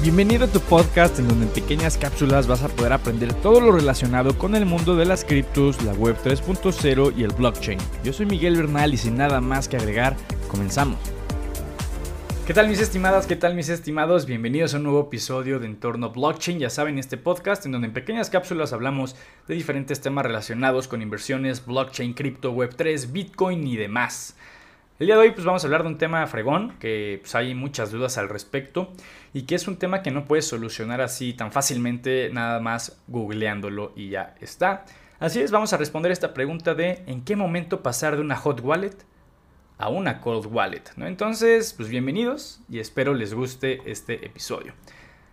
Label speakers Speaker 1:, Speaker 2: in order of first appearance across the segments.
Speaker 1: Bienvenido a tu podcast en donde en pequeñas cápsulas vas a poder aprender todo lo relacionado con el mundo de las criptos, la web 3.0 y el blockchain. Yo soy Miguel Bernal y sin nada más que agregar, comenzamos. ¿Qué tal mis estimadas? ¿Qué tal mis estimados? Bienvenidos a un nuevo episodio de Entorno Blockchain. Ya saben, este podcast en donde en pequeñas cápsulas hablamos de diferentes temas relacionados con inversiones, blockchain, cripto, web 3, bitcoin y demás. El día de hoy pues vamos a hablar de un tema fregón, que pues, hay muchas dudas al respecto y que es un tema que no puedes solucionar así tan fácilmente nada más googleándolo y ya está. Así es, vamos a responder esta pregunta de en qué momento pasar de una hot wallet a una cold wallet. ¿no? Entonces, pues bienvenidos y espero les guste este episodio.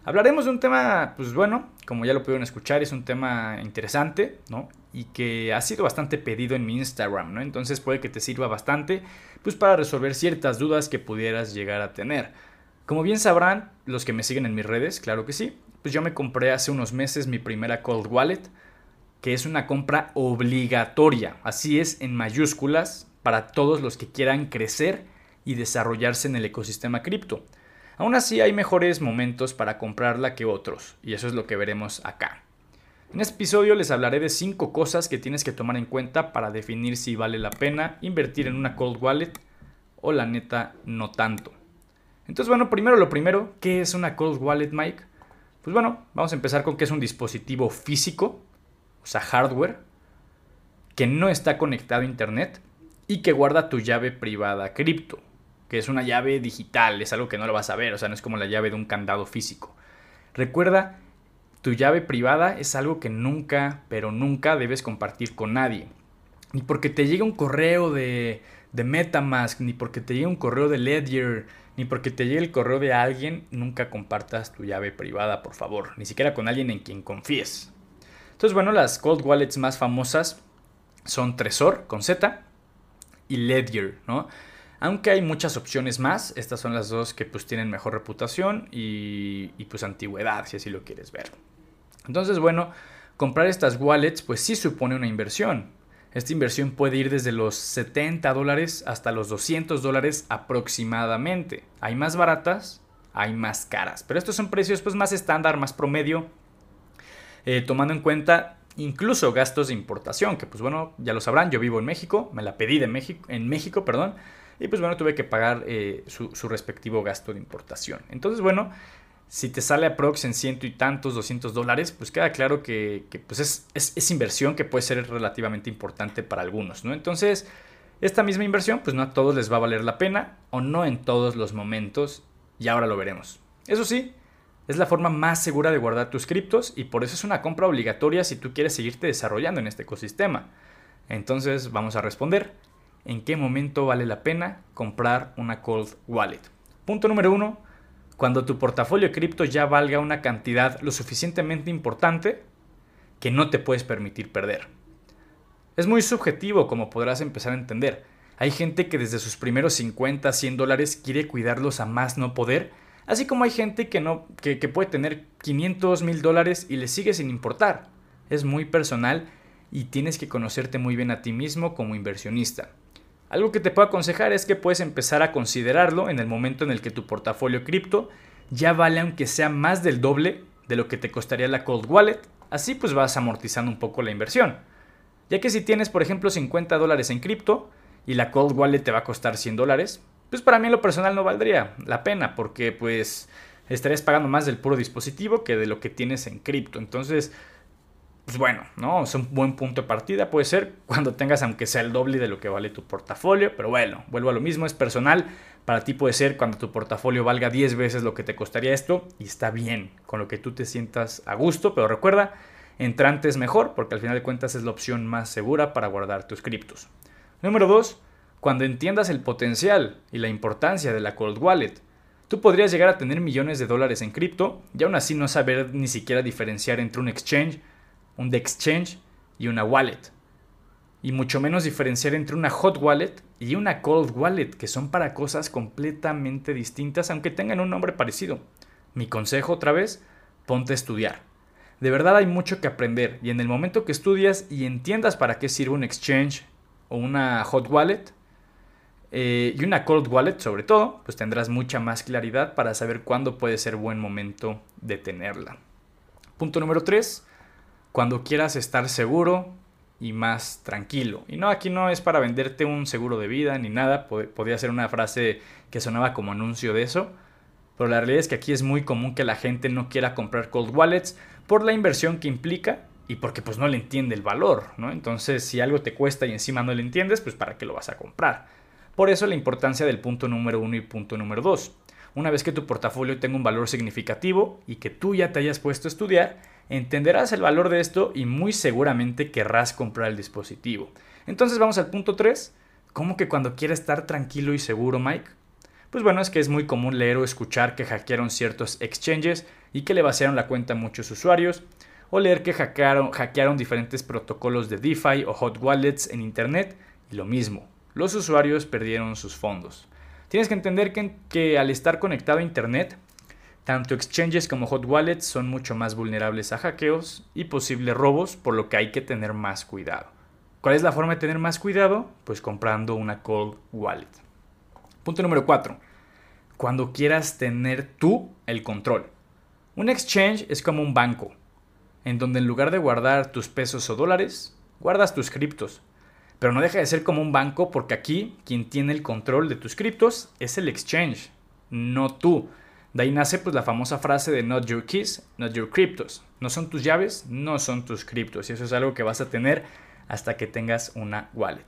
Speaker 1: Hablaremos de un tema, pues bueno, como ya lo pudieron escuchar, es un tema interesante, ¿no? Y que ha sido bastante pedido en mi Instagram, ¿no? Entonces puede que te sirva bastante, pues para resolver ciertas dudas que pudieras llegar a tener. Como bien sabrán, los que me siguen en mis redes, claro que sí, pues yo me compré hace unos meses mi primera cold wallet, que es una compra obligatoria, así es en mayúsculas, para todos los que quieran crecer y desarrollarse en el ecosistema cripto. Aún así hay mejores momentos para comprarla que otros, y eso es lo que veremos acá. En este episodio les hablaré de 5 cosas que tienes que tomar en cuenta para definir si vale la pena invertir en una cold wallet o la neta no tanto. Entonces bueno, primero lo primero, ¿qué es una cold wallet Mike? Pues bueno, vamos a empezar con que es un dispositivo físico, o sea, hardware, que no está conectado a internet y que guarda tu llave privada cripto que es una llave digital, es algo que no lo vas a ver, o sea, no es como la llave de un candado físico. Recuerda, tu llave privada es algo que nunca, pero nunca debes compartir con nadie. Ni porque te llegue un correo de, Metamask, ni porque te llegue un correo de Ledger, ni porque te llegue el correo de alguien, nunca compartas tu llave privada, por favor. Ni siquiera con alguien en quien confíes. Entonces, bueno, las cold wallets más famosas son Tresor con Z y Ledger, ¿no? Aunque hay muchas opciones más, estas son las dos que pues tienen mejor reputación y, pues antigüedad, si así lo quieres ver. Entonces, bueno, comprar estas wallets pues sí supone una inversión. Esta inversión puede ir desde los 70 dólares hasta los 200 dólares aproximadamente. Hay más baratas, hay más caras, pero estos son precios pues más estándar, más promedio, eh, tomando en cuenta incluso gastos de importación, que pues bueno, ya lo sabrán, yo vivo en México, me la pedí de México, en México, perdón, y pues bueno, tuve que pagar eh, su, respectivo gasto de importación. Entonces, bueno, si te sale aprox en ciento y tantos, 200 dólares, pues queda claro que, pues es, es, inversión que puede ser relativamente importante para algunos, ¿no? Entonces, esta misma inversión, pues no a todos les va a valer la pena o no en todos los momentos y ahora lo veremos. Eso sí, es la forma más segura de guardar tus criptos y por eso es una compra obligatoria si tú quieres seguirte desarrollando en este ecosistema. Entonces, vamos a responder en qué momento vale la pena comprar una cold wallet. Punto número uno, cuando tu portafolio de cripto ya valga una cantidad lo suficientemente importante que no te puedes permitir perder. Es muy subjetivo como podrás empezar a entender. Hay gente que desde sus primeros 50, 100 dólares quiere cuidarlos a más no poder, así como hay gente que, no, que, que puede tener 500 mil dólares y le sigue sin importar. Es muy personal y tienes que conocerte muy bien a ti mismo como inversionista. Algo que te puedo aconsejar es que puedes empezar a considerarlo en el momento en el que tu portafolio cripto ya vale aunque sea más del doble de lo que te costaría la cold wallet, así pues vas amortizando un poco la inversión. Ya que si tienes por ejemplo 50 dólares en cripto y la cold wallet te va a costar 100 dólares, pues para mí en lo personal no valdría la pena porque pues estarías pagando más del puro dispositivo que de lo que tienes en cripto. Entonces pues bueno, ¿no? Es un buen punto de partida, puede ser cuando tengas aunque sea el doble de lo que vale tu portafolio, pero bueno, vuelvo a lo mismo, es personal, para ti puede ser cuando tu portafolio valga 10 veces lo que te costaría esto y está bien, con lo que tú te sientas a gusto, pero recuerda, entrante es mejor porque al final de cuentas es la opción más segura para guardar tus criptos. Número 2, cuando entiendas el potencial y la importancia de la cold wallet, Tú podrías llegar a tener millones de dólares en cripto y aún así no saber ni siquiera diferenciar entre un exchange un de exchange y una wallet. Y mucho menos diferenciar entre una hot wallet y una cold wallet, que son para cosas completamente distintas, aunque tengan un nombre parecido. Mi consejo otra vez, ponte a estudiar. De verdad hay mucho que aprender y en el momento que estudias y entiendas para qué sirve un exchange o una hot wallet, eh, y una cold wallet sobre todo, pues tendrás mucha más claridad para saber cuándo puede ser buen momento de tenerla. Punto número 3. Cuando quieras estar seguro y más tranquilo. Y no, aquí no es para venderte un seguro de vida ni nada. Podría ser una frase que sonaba como anuncio de eso. Pero la realidad es que aquí es muy común que la gente no quiera comprar cold wallets por la inversión que implica y porque pues no le entiende el valor, ¿no? Entonces, si algo te cuesta y encima no le entiendes, pues para qué lo vas a comprar. Por eso la importancia del punto número uno y punto número dos. Una vez que tu portafolio tenga un valor significativo y que tú ya te hayas puesto a estudiar, entenderás el valor de esto y muy seguramente querrás comprar el dispositivo. Entonces vamos al punto 3. ¿Cómo que cuando quieres estar tranquilo y seguro, Mike? Pues bueno, es que es muy común leer o escuchar que hackearon ciertos exchanges y que le vaciaron la cuenta a muchos usuarios, o leer que hackearon, hackearon diferentes protocolos de DeFi o hot wallets en Internet, y lo mismo, los usuarios perdieron sus fondos. Tienes que entender que al estar conectado a Internet, tanto exchanges como hot wallets son mucho más vulnerables a hackeos y posibles robos, por lo que hay que tener más cuidado. ¿Cuál es la forma de tener más cuidado? Pues comprando una cold wallet. Punto número 4. Cuando quieras tener tú el control. Un exchange es como un banco, en donde en lugar de guardar tus pesos o dólares, guardas tus criptos. Pero no deja de ser como un banco porque aquí quien tiene el control de tus criptos es el exchange, no tú. De ahí nace pues la famosa frase de not your keys, not your cryptos. No son tus llaves, no son tus criptos. Y eso es algo que vas a tener hasta que tengas una wallet.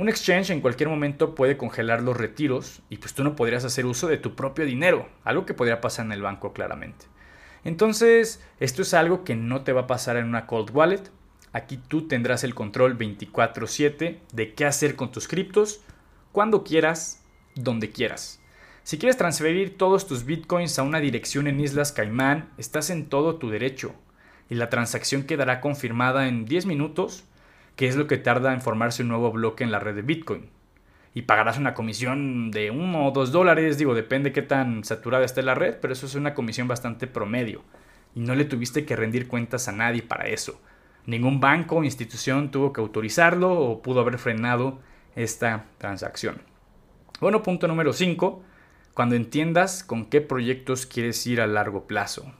Speaker 1: Un exchange en cualquier momento puede congelar los retiros y pues tú no podrías hacer uso de tu propio dinero, algo que podría pasar en el banco claramente. Entonces, esto es algo que no te va a pasar en una cold wallet. Aquí tú tendrás el control 24/7 de qué hacer con tus criptos, cuando quieras, donde quieras. Si quieres transferir todos tus bitcoins a una dirección en Islas Caimán, estás en todo tu derecho y la transacción quedará confirmada en 10 minutos, que es lo que tarda en formarse un nuevo bloque en la red de Bitcoin. Y pagarás una comisión de 1 o 2 dólares, digo, depende qué tan saturada esté la red, pero eso es una comisión bastante promedio. Y no le tuviste que rendir cuentas a nadie para eso. Ningún banco o institución tuvo que autorizarlo o pudo haber frenado esta transacción. Bueno, punto número 5 cuando entiendas con qué proyectos quieres ir a largo plazo.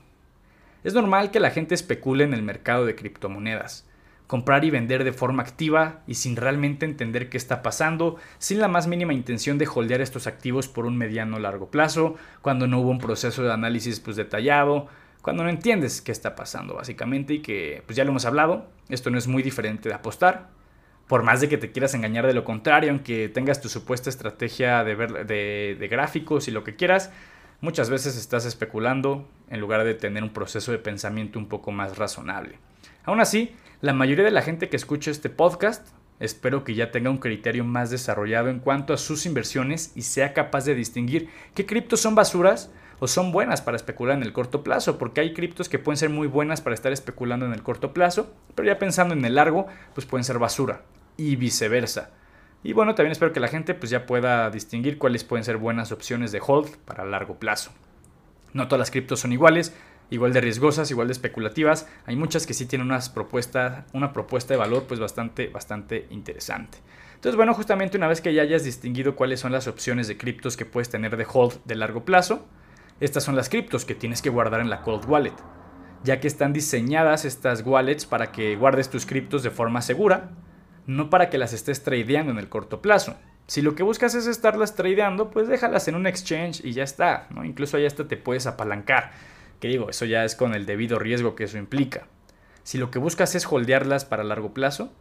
Speaker 1: Es normal que la gente especule en el mercado de criptomonedas, comprar y vender de forma activa y sin realmente entender qué está pasando, sin la más mínima intención de holdear estos activos por un mediano o largo plazo, cuando no hubo un proceso de análisis pues, detallado, cuando no entiendes qué está pasando básicamente y que pues ya lo hemos hablado, esto no es muy diferente de apostar, por más de que te quieras engañar de lo contrario, aunque tengas tu supuesta estrategia de, ver, de, gráficos y lo que quieras, muchas veces estás especulando en lugar de tener un proceso de pensamiento un poco más razonable. Aún así, la mayoría de la gente que escucha este podcast espero que ya tenga un criterio más desarrollado en cuanto a sus inversiones y sea capaz de distinguir qué criptos son basuras o son buenas para especular en el corto plazo, porque hay criptos que pueden ser muy buenas para estar especulando en el corto plazo, pero ya pensando en el largo, pues pueden ser basura y viceversa. Y bueno, también espero que la gente pues ya pueda distinguir cuáles pueden ser buenas opciones de hold para largo plazo. No todas las criptos son iguales, igual de riesgosas, igual de especulativas. Hay muchas que sí tienen unas propuestas, una propuesta de valor pues bastante, bastante interesante. Entonces, bueno, justamente una vez que ya hayas distinguido cuáles son las opciones de criptos que puedes tener de hold de largo plazo, estas son las criptos que tienes que guardar en la cold wallet, ya que están diseñadas estas wallets para que guardes tus criptos de forma segura no para que las estés tradeando en el corto plazo. Si lo que buscas es estarlas tradeando, pues déjalas en un exchange y ya está, ¿no? Incluso ahí hasta te puedes apalancar, que digo, eso ya es con el debido riesgo que eso implica. Si lo que buscas es holdearlas para largo plazo,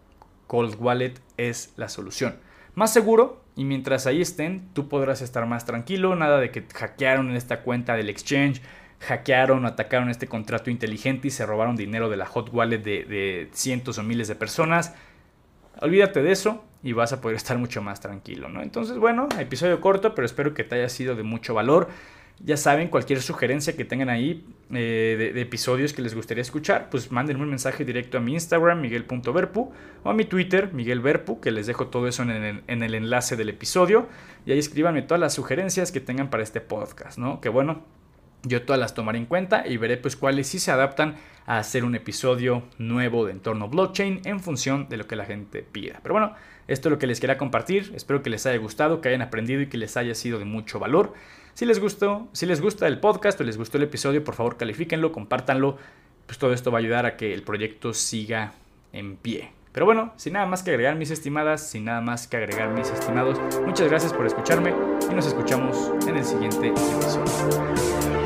Speaker 1: Cold Wallet es la solución. Más seguro y mientras ahí estén, tú podrás estar más tranquilo, nada de que hackearon en esta cuenta del exchange, hackearon o atacaron este contrato inteligente y se robaron dinero de la hot wallet de, de cientos o miles de personas. Olvídate de eso y vas a poder estar mucho más tranquilo, ¿no? Entonces, bueno, episodio corto, pero espero que te haya sido de mucho valor. Ya saben, cualquier sugerencia que tengan ahí eh, de, episodios que les gustaría escuchar, pues mándenme un mensaje directo a mi Instagram, miguel.verpu, o a mi Twitter, miguelverpu, que les dejo todo eso en el, en el enlace del episodio. Y ahí escríbanme todas las sugerencias que tengan para este podcast, ¿no? Que bueno, yo todas las tomaré en cuenta y veré pues cuáles sí se adaptan a hacer un episodio nuevo de entorno blockchain en función de lo que la gente pida. Pero bueno, esto es lo que les quería compartir. Espero que les haya gustado, que hayan aprendido y que les haya sido de mucho valor. Si les gustó, si les gusta el podcast o les gustó el episodio, por favor califíquenlo, compártanlo. Pues todo esto va a ayudar a que el proyecto siga en pie. Pero bueno, sin nada más que agregar mis estimadas, sin nada más que agregar mis estimados, muchas gracias por escucharme y nos escuchamos en el siguiente episodio.